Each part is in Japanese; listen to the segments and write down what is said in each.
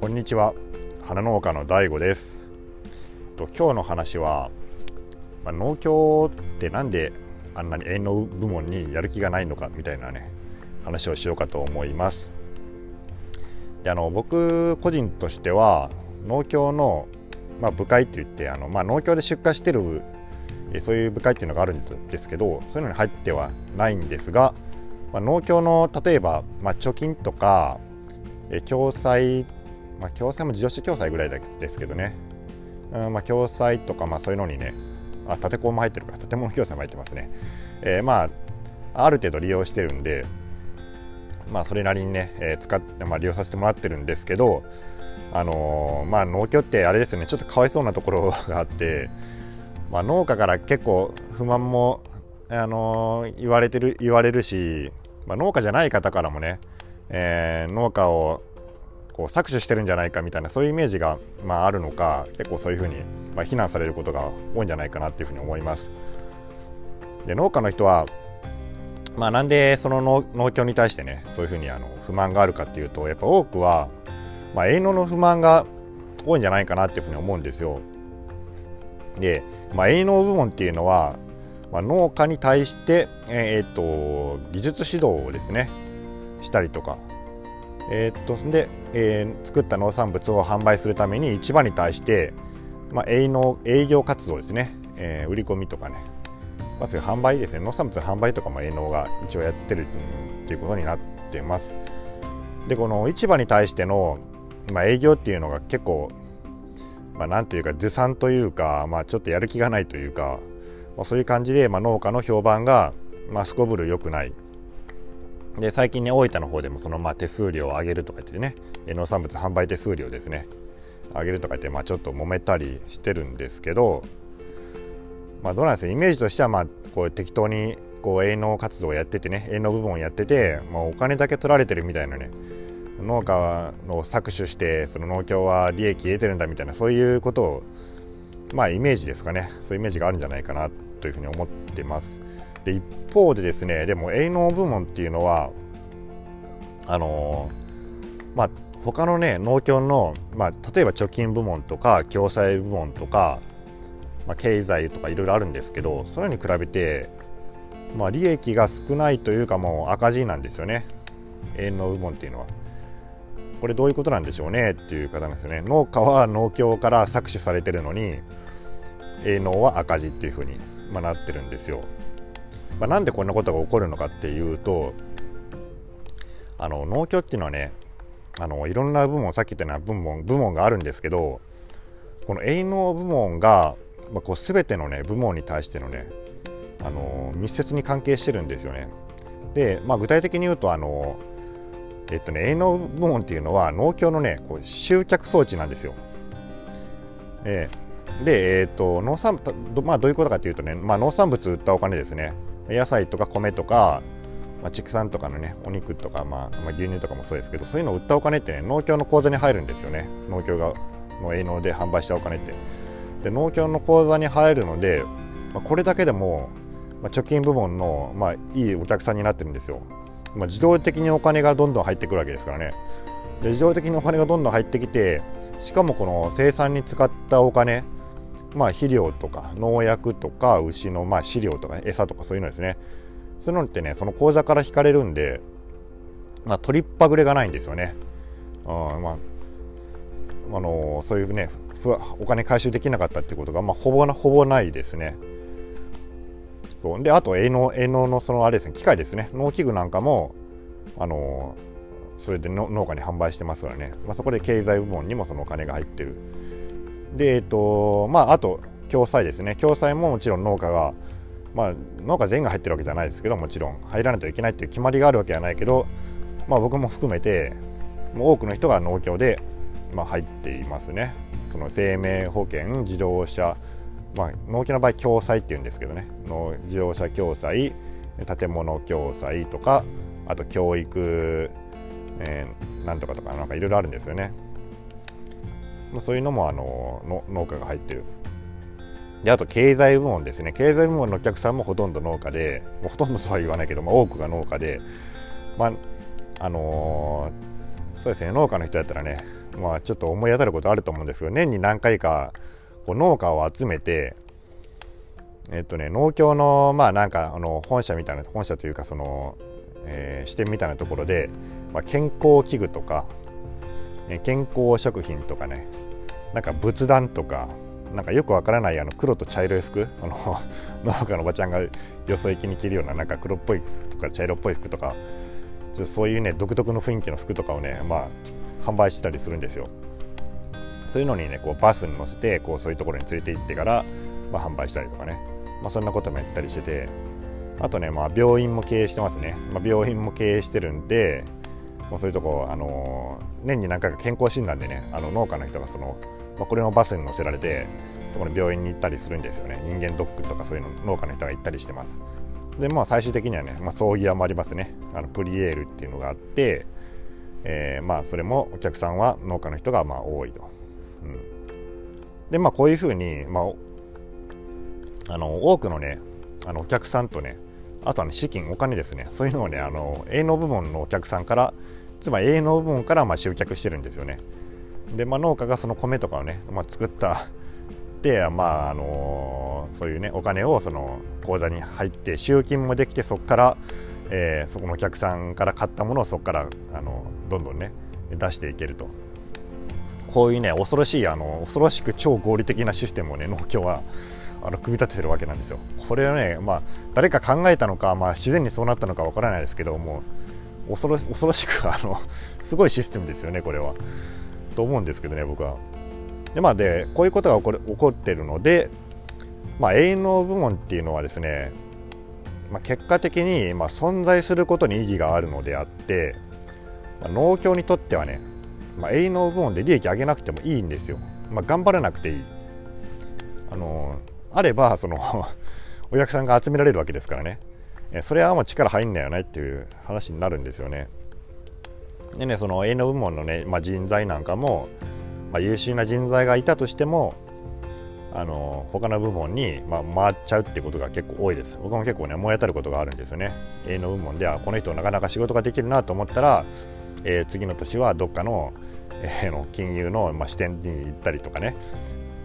こんにちは。花農家の DAIGO です。今日の話は、ま、農協ってなんであんなに営農部門にやる気がないのかみたいなね話をしようかと思います。であの僕個人としては農協の、まあ、部会って言ってあの、まあ、農協で出荷してるそういう部会っていうのがあるんですけどそういうのに入ってはないんですが、まあ、農協の例えば、まあ、貯金とか共済まあ、共済も自動車共済ぐらいですけどね、うんまあ、共済とか、まあ、そういうのにね、あ、建て工も入ってるか、建物共済も入ってますね。えー、まあ、ある程度利用してるんで、まあ、それなりにね、えー、使って、まあ、利用させてもらってるんですけど、あのー、まあ、農協ってあれですよね、ちょっとかわいそうなところがあって、まあ、農家から結構不満も、あのー、言われてる、言われるし、まあ、農家じゃない方からもね、えー、農家をこう搾取してるんじゃないかみたいなそういうイメージが、まあ、あるのか結構そういうふうに、まあ、非難されることが多いんじゃないかなっていうふうに思います。で農家の人はまあ、なんでその農協に対してねそういうふうにあの不満があるかっていうとやっぱ多くは、まあ、営農の不満が多いんじゃないかなっていうふうに思うんですよ。で、まあ、営農部門っていうのは、まあ、農家に対して、えー、っと技術指導をですねしたりとかえー、っとで、えー、作った農産物を販売するために市場に対して、まあ、営農営業活動ですね、えー、売り込みとかね、まず販売ですね。農産物の販売とかも営農が一応やってるっていうことになってます。でこの市場に対しての、まあ、営業っていうのが結構まあ、なんていうかずさんというか、まあ、ちょっとやる気がないというか、まあ、そういう感じで、まあ、農家の評判が、まあ、すこぶる良くない。で最近ね大分の方でもそのまあ手数料を上げるとか言ってね農産物販売手数料ですね上げるとか言ってまあちょっと揉めたりしてるんですけどまあどうなんですかイメージとしてはまあこう適当にこう営農活動をやっててね営農部門をやってて、まあ、お金だけ取られてるみたいなね農家の搾取してその農協は利益得てるんだみたいなそういうことをまあイメージですかねそういうイメージがあるんじゃないかなというふうに思ってます。で一方でですねでも営農部門っていうのはあのー、まあ他のね農協の、まあ、例えば貯金部門とか共済部門とか、まあ、経済とかいろいろあるんですけどそれに比べて、まあ、利益が少ないというかもう赤字なんですよね営農部門っていうのは。これどういうことなんでしょうね？っていう方なんですよね。農家は農協から搾取されてるのに営農は赤字っていうふうに、まあ、なってるんですよ。まあ、なんでこんなことが起こるのかっていうとあの農協っていうのはねあのいろんな部門さっき言ったような部門部門があるんですけどこの営農部門が、まあ、こう全てのね部門に対してのねあの密接に関係してるんですよね。で、まあ、具体的に言うとあのえっとね営農部門っていうのは農協のねこう集客装置なんですよ。えー、で、えーと農産まあ、どういうことかというとね、まあ、農産物売ったお金ですね野菜とか米とか、まあ、畜産とかのねお肉とか、まあ、まあ、牛乳とかもそうですけどそういうのを売ったお金ってね農協の口座に入るんですよね。農協がの営農で販売したお金って。で農協の口座に入るので、まあ、これだけでも、まあ、貯金部門の、まあ、いいお客さんになってるんですよ、まあ、自動的にお金がどんどん入ってくるわけですからね。で自動的にお金がどんどん入ってきてしかもこの生産に使ったお金まあ、肥料とか農薬とか牛のまあ飼料とか餌とかそういうのですね。そういうのってねその口座から引かれるんで、まあ、取りっぱぐれがないんですよね。うんまああのそういうねお金回収できなかったってことが、まあ、ほぼほぼないですね。そう。であと営農営農のそのあれですね機械ですね。農機具なんかもあのそれで農家に販売してますからね、まあ、そこで経済部門にもそのお金が入ってる。で、えっと、まあ、あと、共済ですね。共済ももちろん農家が、まあ、農家全員が入ってるわけじゃないですけど、もちろん入らないといけないっていう決まりがあるわけじゃないけど、まあ、僕も含めて、もう多くの人が農協で、まあ、入っていますね。その生命保険、自動車、まあ、農協の場合、共済っていうんですけどね、の自動車共済、建物共済とか、あと教育、えー、なんとかとか、なんかいろいろあるんですよね。まあ、そういうのもあのの農家が入ってる。であと経済部門ですね。経済部門のお客さんもほとんど農家でもうほとんどとは言わないけど、まあ、多くが農家でまああのー、そうですね。農家の人やったらねまあ、ちょっと思い当たることあると思うんですけど年に何回かこう農家を集めてえっとね農協のまあなんかあの本社みたいな本社というかその、えー、支店みたいなところで、まあ、健康器具とか、健康食品とかねなんか仏壇とかなんかよくわからないあの黒と茶色い服あの 農家のおばちゃんがよそ行きに着るようななんか黒っぽい服とか茶色っぽい服とかちょそういうね独特の雰囲気の服とかをねまあ販売したりするんですよ。そういうのにねこうバスに乗せてこうそういうところに連れて行ってから、まあ、販売したりとかね、まあ、そんなこともやったりしてて。あとね、まあ、病院も経営してますね、まあ、病院も経営してるんで、まあ、そういうとこ、あの、年に何回か健康診断でねあの農家の人がその、まあ、これのバスに乗せられてそこの病院に行ったりするんですよね。人間ドックとかそういうの農家の人が行ったりしてます。でまあ最終的にはね、まあ、葬儀屋もありますね。あのプリエールっていうのがあって、えー、まあそれもお客さんは農家の人がまあ多いと、うん、でまあこういうふうに、まあ、あの多くのねあのお客さんとねあとはね資金お金ですね。そういうのをねあの営農部門のお客さんからつまり営農部門からまあ集客してるんですよね。で、まあ、農家がその米とかをね、まあ、作った。でまああのそういうねお金をその口座に入って集金もできてそこから、えー、そこのお客さんから買ったものをそこからあのどんどんね出していけると。こういうね恐ろしいあの恐ろしく超合理的なシステムをね農協はあの組み立ててるわけなんですよ。これはね、まあ、誰か考えたのか、まあ、自然にそうなったのかわからないですけども恐ろ恐ろしくあの すごいシステムですよねこれは。と思うんですけどね僕は。でまあでこういうことが起こる起こってるので、まあ、営農部門っていうのはですね、まあ、結果的にまあ存在することに意義があるのであって、まあ、農協にとってはね、まあ、営農部門で利益上げなくてもいいんですよ。まあ、頑張らなくていい。あのあればその お客さんが集められるわけですからね。それはもう力入んないよねっていう話になるんですよね。でねその営農部門のね、まあ、人材なんかもまあ、優秀な人材がいたとしてもあの他の部門に、まあ、回っちゃうってことが結構多いです。僕も結構ね思い当たることがあるんですよね。営農部門ではこの人なかなか仕事ができるなと思ったら、えー、次の年はどっかの,、えー、の金融の、まあ、支店に行ったりとかね、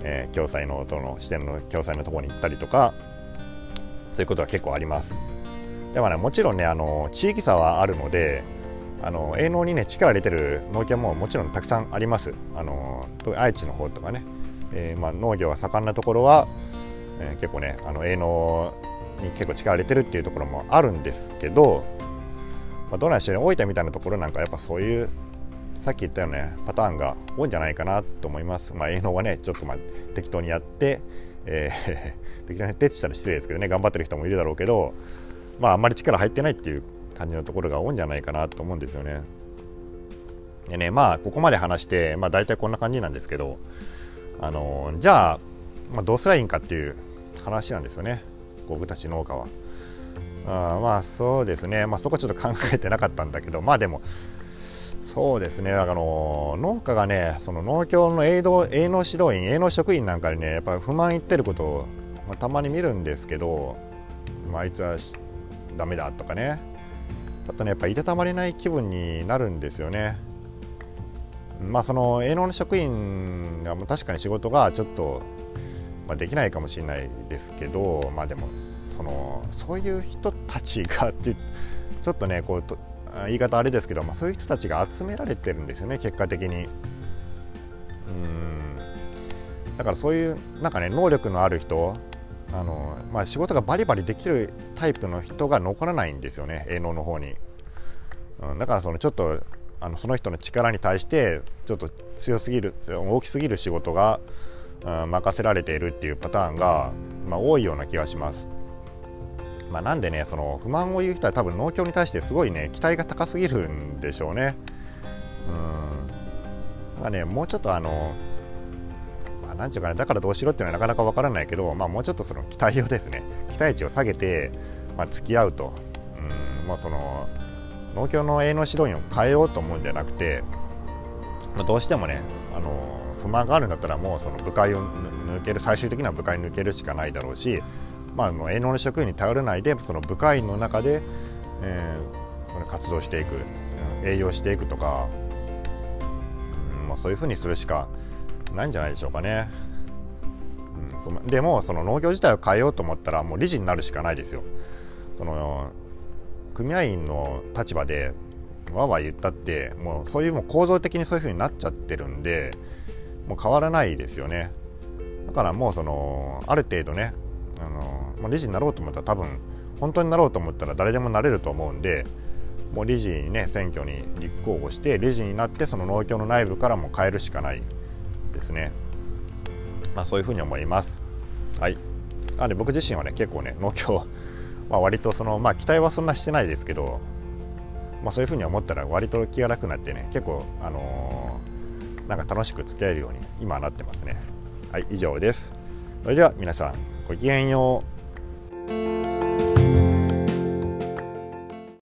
えー、共済のとの支店の共済のところに行ったりとかそういうことは結構あります。でもねもちろんねあの地域差はあるのであの営農にね力入れてる農協ももちろんたくさんありますあの愛知の方とかね、えー、まあ、農業が盛んなところは、えー、結構ねあの営農に結構力入れてるっていうところもあるんですけど、まあ、どないして大分みたいなところなんかやっぱそういうさっき言ったような、ね、パターンが多いんじゃないかなと思います。まあ、営農はねちょっとまあ適当にやって、えー、適当にやってって言ったら失礼ですけどね頑張ってる人もいるだろうけどまああんまり力入ってないっていう感じのところが多いんじゃないかなと思うんですよね。でねまあここまで話して、まあ、大体こんな感じなんですけどあのじゃあ、まあ、どうすりゃいいんかっていう話なんですよね僕たち農家は。あまあそうですね、まあ、そこちょっと考えてなかったんだけどまあでもそうですねあの農家がねその農協の営農営農指導員営農職員なんかにねやっぱ不満言ってることを、まあ、たまに見るんですけど、まあ、あいつはダメだとかねちょっとねやっぱいたたまれない気分になるんですよね。まあその営農の職員が確かに仕事がちょっと、まあ、できないかもしれないですけどまあでもそのそういう人たちがちょっとねこうと言い方あれですけど、まあ、そういう人たちが集められてるんですよね結果的に。うんだからそういうなんかね能力のある人あの、まあ、仕事がバリバリできるタイプの人が残らないんですよね営農の方に、うん、だからそのちょっとあのその人の力に対してちょっと強すぎる大きすぎる仕事が、うん、任せられているっていうパターンが、まあ、多いような気がします。まあ、なんでねその不満を言う人は多分農協に対してすごいね期待が高すぎるんでしょうね。うんまあねもうちょっとあのなんていうかね、だからどうしろっていうのはなかなかわからないけど、まあ、もうちょっとその期待をですね、期待値を下げて、まあ、付き合うと、うんまあ、その農協の営農指導員を変えようと思うんじゃなくて、まあ、どうしてもね、あの不満があるんだったら、もうその部会を抜ける、最終的には部会抜けるしかないだろうし、まあ、営農の職員に頼らないで、その部会の中で、えー、活動していく、栄養していくとか、もうそういうふうにするしかないんじゃないでしょうかね。うん、そでもその農業自体を変えようと思ったらもう理事になるしかないですよ。その組合員の立場でわわ言ったってもうそういうもう構造的にそういうふうになっちゃってるんでもう変わらないですよね。だからもうそのある程度ねあの、まあ、理事になろうと思ったら多分本当になろうと思ったら誰でもなれると思うんでもう理事にね選挙に立候補して理事になってその農協の内部からも変えるしかないですね。まあ、そういうふうに思います。はい。なので僕自身はね結構ね農協 まあ割とそのまあ期待はそんなしてないですけど、まあ、そういうふうに思ったら割と気が楽になってね結構あのー、なんか楽しく付き合えるように今なってますね。はい以上です。それでは皆さんごきげんよう。